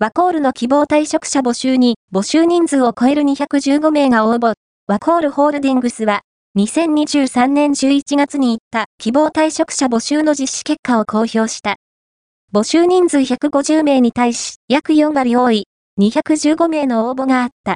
ワコールの希望退職者募集に募集人数を超える215名が応募。ワコールホールディングスは、2023年11月に行った希望退職者募集の実施結果を公表した。募集人数150名に対し、約4割多い、215名の応募があった。